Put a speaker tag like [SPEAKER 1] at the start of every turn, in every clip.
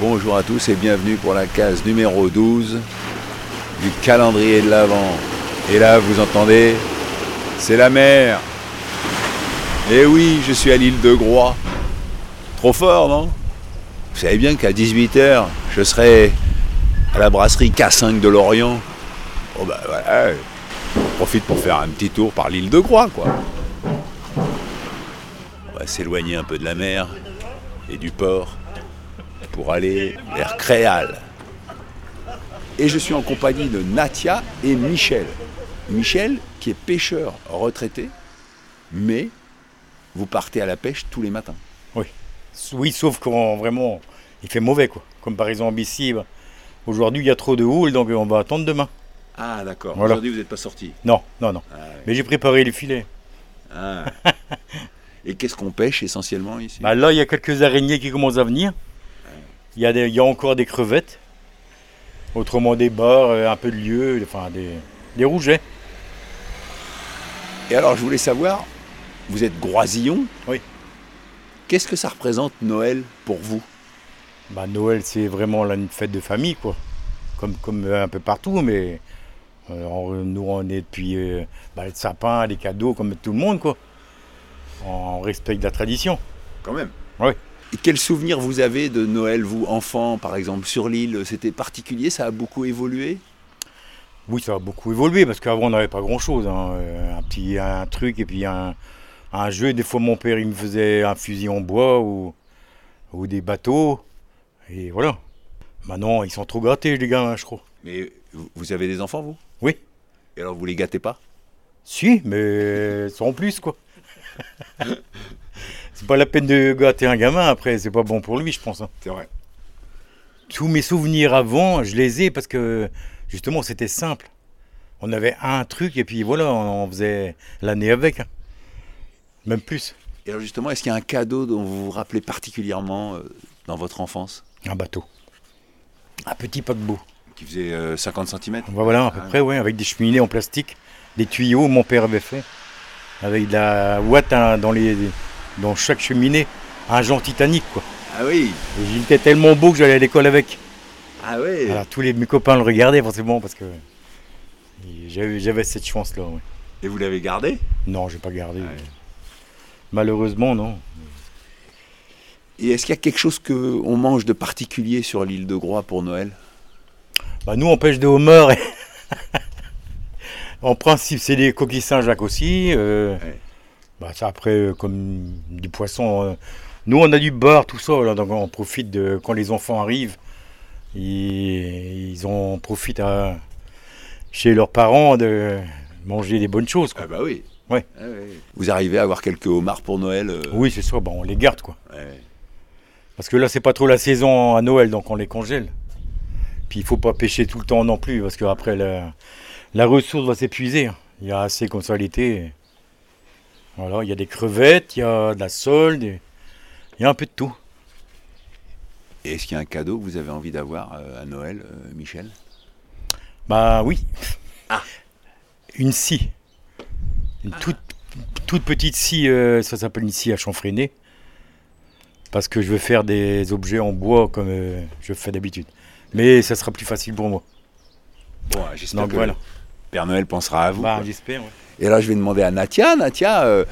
[SPEAKER 1] Bonjour à tous et bienvenue pour la case numéro 12 du calendrier de l'Avent. Et là, vous entendez, c'est la mer. Et oui, je suis à l'île de Groix. Trop fort, non? Vous savez bien qu'à 18h, je serai à la brasserie K5 de Lorient. Oh bah profite pour faire un petit tour par l'île de Groix, quoi. On va s'éloigner un peu de la mer et du port pour aller vers Créal. Et je suis en compagnie de Natia et Michel. Michel, qui est pêcheur retraité, mais vous partez à la pêche tous les matins.
[SPEAKER 2] Oui. Oui, sauf quand vraiment il fait mauvais, quoi. Comme par exemple ici, bah, aujourd'hui il y a trop de houle, donc on va attendre demain.
[SPEAKER 1] Ah d'accord,
[SPEAKER 2] Voilà.
[SPEAKER 1] aujourd'hui vous n'êtes pas sorti.
[SPEAKER 2] Non, non, non.
[SPEAKER 1] Ah.
[SPEAKER 2] Mais j'ai préparé les filets.
[SPEAKER 1] Ah. et qu'est-ce qu'on pêche essentiellement ici?
[SPEAKER 2] Bah, là, il y a quelques araignées qui commencent à venir. Il y a, des- il y a encore des crevettes. Autrement des barres, euh, un peu de lieu, enfin des, des rougets.
[SPEAKER 1] Et alors je voulais savoir, vous êtes groisillon
[SPEAKER 2] Oui.
[SPEAKER 1] Qu'est-ce que ça représente Noël pour vous?
[SPEAKER 2] Bah, Noël, c'est vraiment là, une fête de famille, quoi. Comme, comme euh, un peu partout, mais euh, on- nous, on est depuis euh, bah, le sapin, les cadeaux, comme tout le monde, quoi. On respecte la tradition.
[SPEAKER 1] Quand même.
[SPEAKER 2] Oui.
[SPEAKER 1] Quel souvenir vous avez de Noël, vous, enfant, par exemple, sur l'île C'était particulier, ça a beaucoup évolué?
[SPEAKER 2] Oui, ça a beaucoup évolué parce qu'avant on n'avait pas grand-chose. hein. Euh, Un petit un truc et puis un, un jeu. Des fois mon père il me faisait un fusil en bois ou, ou des bateaux. Et voilà. Maintenant ils sont trop gâtés les gars, je crois.
[SPEAKER 1] Mais vous- vous avez des enfants, vous?
[SPEAKER 2] Oui.
[SPEAKER 1] Et alors vous les gâtez pas?
[SPEAKER 2] Si, mais sans plus quoi. c'est pas la peine de gâter un gamin après, c'est pas bon pour lui je pense. hein.
[SPEAKER 1] C'est vrai.
[SPEAKER 2] Tous mes souvenirs avant, je les ai parce que justement c'était simple. On avait un truc et puis voilà, on faisait l'année avec. hein. Même plus.
[SPEAKER 1] Et alors justement, est-ce qu'il y a un cadeau dont vous vous rappelez particulièrement euh, dans votre enfance?
[SPEAKER 2] Un bateau. Un petit paquebot.
[SPEAKER 1] Qui faisait euh, 50 cm
[SPEAKER 2] Voilà, à peu
[SPEAKER 1] Ah.
[SPEAKER 2] près, ouais, avec des cheminées en plastique, des tuyaux, mon père avait fait. Avec de la ouate hein, dans, les, dans chaque cheminée, un genre titanique, quoi.
[SPEAKER 1] Ah oui
[SPEAKER 2] Et il était tellement beau que j'allais à l'école avec.
[SPEAKER 1] Ah oui
[SPEAKER 2] Alors, tous les, mes copains le regardaient forcément parce que j'avais cette chance-là. ouais.
[SPEAKER 1] Et vous l'avez gardé?
[SPEAKER 2] Non, j'ai pas gardé. Malheureusement, non.
[SPEAKER 1] Et est-ce qu'il y a quelque chose qu'on mange de particulier sur l'île de Groix pour Noël?
[SPEAKER 2] Bah, nous, on pêche des homards. et- en principe, c'est des coquilles Saint-Jacques aussi. euh,
[SPEAKER 1] Ouais.
[SPEAKER 2] Bah, ça, après, euh, comme du poisson. euh, nous, on a du bar, tout ça. Là, donc, on profite de. Quand les enfants arrivent, ils, ils en profitent à, chez leurs parents de manger des bonnes choses. quoi.
[SPEAKER 1] Ah bah oui
[SPEAKER 2] Ouais.
[SPEAKER 1] Ah oui. Vous arrivez à avoir quelques homards pour Noël euh,
[SPEAKER 2] Oui, c'est ça. Bah, on les garde, quoi.
[SPEAKER 1] ouais.
[SPEAKER 2] Parce que là, c'est pas trop la saison à Noël, donc on les congèle. Puis il faut pas pêcher tout le temps non plus, parce qu'après, la, la ressource va s'épuiser. hein. Il y a assez comme ça l'été. Voilà, il y a des crevettes, il y a de la sole, des- il y a un peu de tout.
[SPEAKER 1] Et est-ce qu'il y a un cadeau que vous avez envie d'avoir euh, à Noël, euh, Michel?
[SPEAKER 2] Bah oui.
[SPEAKER 1] Ah.
[SPEAKER 2] Une scie. Une toute, toute petite scie, euh, ça s'appelle une scie à chanfreiner. Parce que je veux faire des objets en bois comme je fais d'habitude. Mais ça sera plus facile pour moi.
[SPEAKER 1] Bon, j'espère que
[SPEAKER 2] voilà.
[SPEAKER 1] Père Noël pensera à vous.
[SPEAKER 2] Bah,
[SPEAKER 1] quoi.
[SPEAKER 2] j'espère. ouais.
[SPEAKER 1] Et là, je vais demander à Natia. Natia, euh,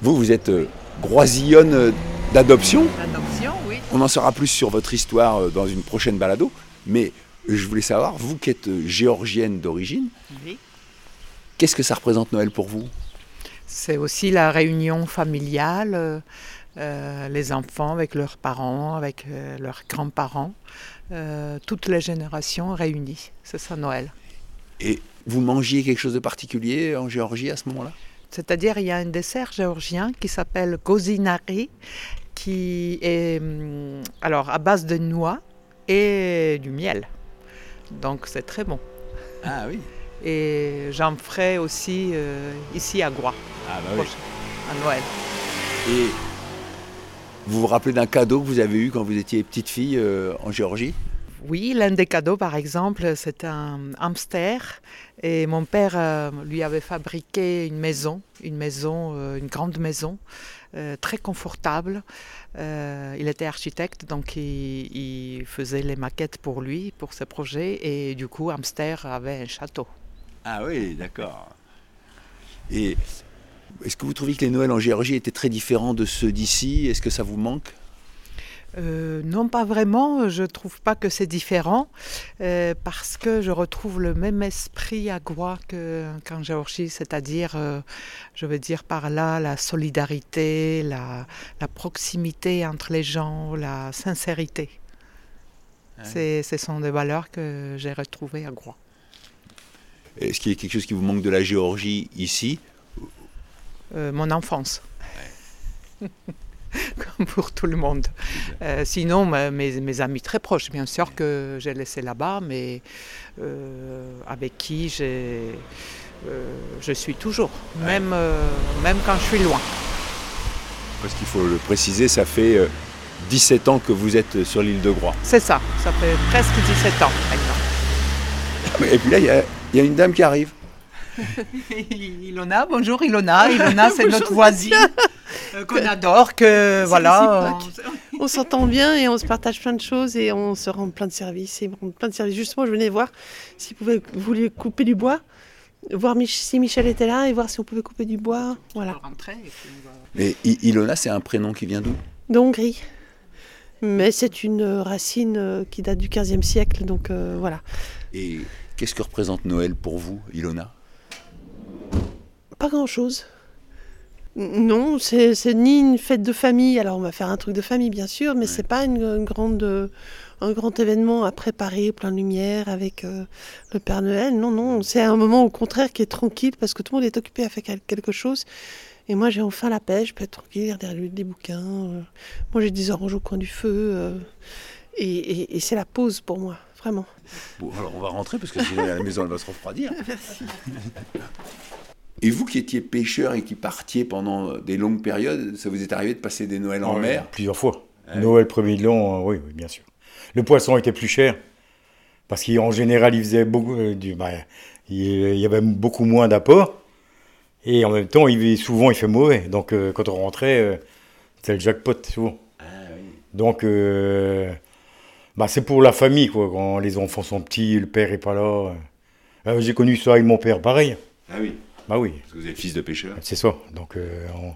[SPEAKER 1] vous, vous êtes euh, groisillonne euh, d'adoption.
[SPEAKER 3] Oui.
[SPEAKER 1] On en saura plus sur votre histoire euh, dans une prochaine balado. Mais je voulais savoir, vous qui êtes euh, géorgienne d'origine,
[SPEAKER 3] oui.
[SPEAKER 1] qu'est-ce que ça représente Noël pour vous?
[SPEAKER 3] C'est aussi la réunion familiale, euh, les enfants avec leurs parents, avec euh, leurs grands-parents, euh, toutes les générations réunies. C'est ça Noël.
[SPEAKER 1] Et vous mangiez quelque chose de particulier en Géorgie à ce moment-là?
[SPEAKER 3] C'est-à-dire, il y a un dessert géorgien qui s'appelle gozinari, qui est hum, alors à base de noix et du miel. Donc c'est très bon.
[SPEAKER 1] Ah oui.
[SPEAKER 3] Et j'en ferai aussi euh, ici à Groix,
[SPEAKER 1] Ah bah oui.
[SPEAKER 3] à Noël.
[SPEAKER 1] Et vous vous rappelez d'un cadeau que vous avez eu quand vous étiez petite fille euh, en Géorgie?
[SPEAKER 3] Oui, l'un des cadeaux, par exemple, c'est un hamster. Et mon père euh, lui avait fabriqué une maison, une maison, euh, une grande maison, euh, très confortable. Il était architecte, donc il, il faisait les maquettes pour lui, pour ses projets. Et du coup, hamster avait un château.
[SPEAKER 1] Ah oui, d'accord. Et est-ce que vous trouvez que les Noëls en Géorgie étaient très différents de ceux d'ici? Est-ce que ça vous manque?
[SPEAKER 3] Euh, non, pas vraiment. Je trouve pas que c'est différent euh, parce que je retrouve le même esprit à que- qu'en Géorgie, c'est-à-dire, euh, je veux dire par là, la solidarité, la, la proximité entre les gens, la sincérité. C'est- Ce sont des valeurs que j'ai retrouvées à Groix.
[SPEAKER 1] Est-ce qu'il y a quelque chose qui vous manque de la Géorgie ici?
[SPEAKER 3] Euh, mon enfance. Comme pour tout le monde. Euh, sinon, mes, mes amis très proches, bien sûr, que j'ai laissés là-bas, mais euh, avec qui j'ai, euh, je suis toujours, même, même quand je suis loin.
[SPEAKER 1] Parce qu'il faut le préciser, ça fait euh, 17 ans que vous êtes sur l'île de Groix.
[SPEAKER 3] C'est ça, ça fait presque 17 ans maintenant.
[SPEAKER 1] Et puis là, il y a, il y a une dame qui arrive.
[SPEAKER 3] Ilona, bonjour Ilona. Ilona, c'est notre voisine euh, qu'on adore, que voilà.
[SPEAKER 4] On s'entend bien et on se partage plein de choses et on se rend plein de services. Et plein de services. Justement, je venais voir si vous vouliez couper du bois, voir Mich- si Michel était là et voir si on pouvait couper du bois. Voilà.
[SPEAKER 3] et
[SPEAKER 1] Ilona, c'est un prénom qui vient d'où?
[SPEAKER 4] De Hongrie. Mais c'est une euh, racine euh, qui date du 15e siècle, donc euh, voilà.
[SPEAKER 1] Et qu'est-ce que représente Noël pour vous, Ilona?
[SPEAKER 4] Pas grand-chose. Non, c'est c'est ni une fête de famille. Alors on va faire un truc de famille, bien sûr, mais c'est pas une, une grande, euh, un grand événement à préparer, plein de lumière avec euh, le Père Noël. Non, non, c'est un moment au contraire qui est tranquille parce que tout le monde est occupé à faire quel- quelque chose. Et moi, j'ai enfin la paix, je peux être tranquille, lire des, des bouquins, euh, manger des oranges au coin du feu. euh, et et- et c'est la pause pour moi, vraiment.
[SPEAKER 1] Bon, alors on va rentrer parce que sinon la maison elle va se refroidir. Et vous qui étiez pêcheur et qui partiez pendant des longues périodes, ça vous est arrivé de passer des Noëls en mer
[SPEAKER 2] Plusieurs fois.
[SPEAKER 1] Ouais.
[SPEAKER 2] Noël, premier de l'an, euh, oui, oui, bien sûr. Le poisson était plus cher. Parce qu'en général, il faisait beaucoup. euh, du, bah, il y avait beaucoup moins d'apports. Et en même temps, il, souvent, il fait mauvais. Donc, euh, quand on rentrait, euh, c'était le jackpot, souvent.
[SPEAKER 1] Ah oui.
[SPEAKER 2] Donc, euh, bah, c'est pour la famille, quoi. Quand les enfants sont petits, le père est pas là. Euh, J'ai connu ça avec mon père, pareil.
[SPEAKER 1] Ah oui,
[SPEAKER 2] Bah oui,
[SPEAKER 1] parce que vous êtes fils de pêcheur.
[SPEAKER 2] c'est ça. Donc, euh, on,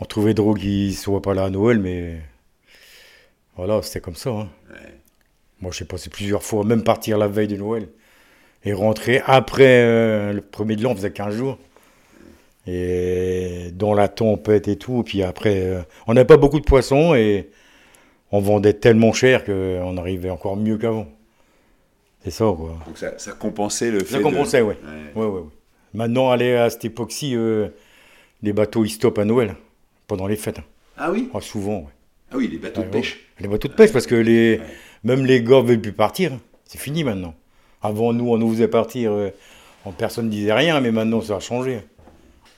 [SPEAKER 2] on trouvait drôle qu'il ne soit pas là à Noël, mais voilà, c'était comme ça. hein.
[SPEAKER 1] Ouais.
[SPEAKER 2] Moi, j'ai passé plusieurs fois, même partir la veille de Noël et rentrer après euh, le premier de l'an, on faisait 15 jours. Et dans la tempête et tout. Puis après, euh, on n'avait pas beaucoup de poissons et on vendait tellement cher qu'on arrivait encore mieux qu'avant. C'est ça, quoi.
[SPEAKER 1] Donc ça, ça compensait le fait
[SPEAKER 2] Ça
[SPEAKER 1] de-
[SPEAKER 2] compensait, ouais.
[SPEAKER 1] Ouais.
[SPEAKER 2] Ouais, ouais, ouais. Maintenant, aller à cette époque-ci, euh, les bateaux, ils stoppent à Noël, pendant les fêtes. hein.
[SPEAKER 1] Ah oui?
[SPEAKER 2] Ah, souvent, ouais.
[SPEAKER 1] Ah oui, les bateaux de
[SPEAKER 2] Ouais,
[SPEAKER 1] pêche.
[SPEAKER 2] ouais. Les bateaux de pêche, parce que les,
[SPEAKER 1] Ouais.
[SPEAKER 2] même les gars veulent plus partir. C'est fini maintenant. Avant, nous, on nous faisait partir, euh, personne ne disait rien, mais maintenant, ça a changé.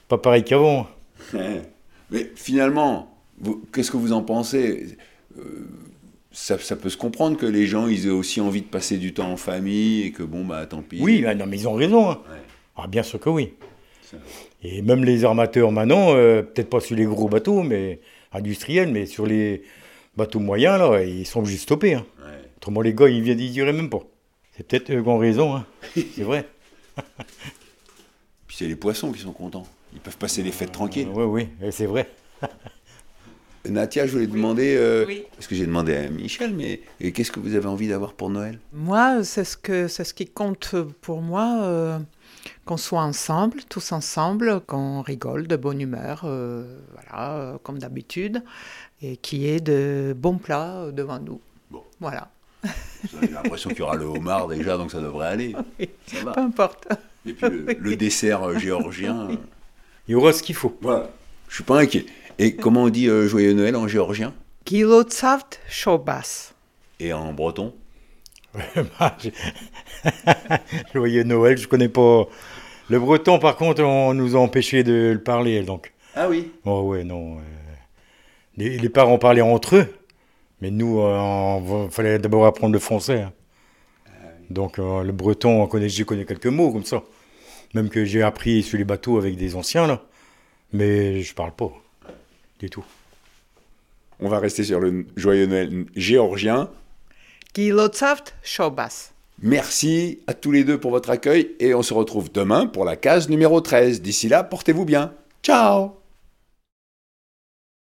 [SPEAKER 2] Pas pareil qu'avant.
[SPEAKER 1] Ouais. Mais finalement, qu'est-ce que vous en pensez? Euh, ça, ça peut se comprendre que les gens ils aient aussi envie de passer du temps en famille et que bon bah tant pis.
[SPEAKER 2] Oui, ah non, mais ils ont raison. hein. Ah, bien sûr que oui. Et même les armateurs maintenant, euh, peut-être pas sur les gros bateaux, mais industriels, mais sur les bateaux moyens, là, ils sont obligés de stopper. hein.
[SPEAKER 1] Ouais.
[SPEAKER 2] Autrement, les gars, ils viennent, ils diraient même pas. C'est peut-être eux qui ont raison, hein. c'est vrai.
[SPEAKER 1] Puis c'est les poissons qui sont contents. Ils peuvent passer les fêtes tranquilles.
[SPEAKER 2] Oui, oui, c'est vrai.
[SPEAKER 1] Natia, je voulais demander, euh,
[SPEAKER 3] Oui.
[SPEAKER 1] parce que j'ai demandé à Michel, mais et qu'est-ce que vous avez envie d'avoir pour Noël?
[SPEAKER 3] Moi, c'est ce, que, c'est ce qui compte pour moi, euh, qu'on soit ensemble, tous ensemble, qu'on rigole de bonne humeur, euh, voilà, euh, comme d'habitude, et qu'il y ait de bons plats euh, devant nous.
[SPEAKER 1] Bon.
[SPEAKER 3] Voilà,
[SPEAKER 1] J'ai l'impression qu'il y aura le homard déjà, donc ça devrait aller.
[SPEAKER 3] Oui.
[SPEAKER 1] Ça va.
[SPEAKER 3] peu importe.
[SPEAKER 1] Et puis le, le dessert géorgien.
[SPEAKER 2] il y aura ce qu'il faut.
[SPEAKER 1] Voilà. Je suis pas inquiet. Et comment on dit euh, Joyeux Noël en géorgien?
[SPEAKER 3] Gilotsavt Shobas.
[SPEAKER 1] Et en breton?
[SPEAKER 2] Joyeux Noël, je connais pas. Le breton, par contre, on nous a empêché de le parler, donc.
[SPEAKER 1] Ah oui.
[SPEAKER 2] Oh ouais, non. euh, Les, les parents parlaient entre eux, mais nous, il fallait d'abord apprendre le français. hein. Donc euh, le breton, on connaît, je connais quelques mots comme ça. Même que j'ai appris sur les bateaux avec des anciens, là. Mais je parle pas du tout.
[SPEAKER 1] On va rester sur le Joyeux Noël géorgien. Merci à tous les deux pour votre accueil et on se retrouve demain pour la case numéro 13. D'ici là, portez-vous bien. Ciao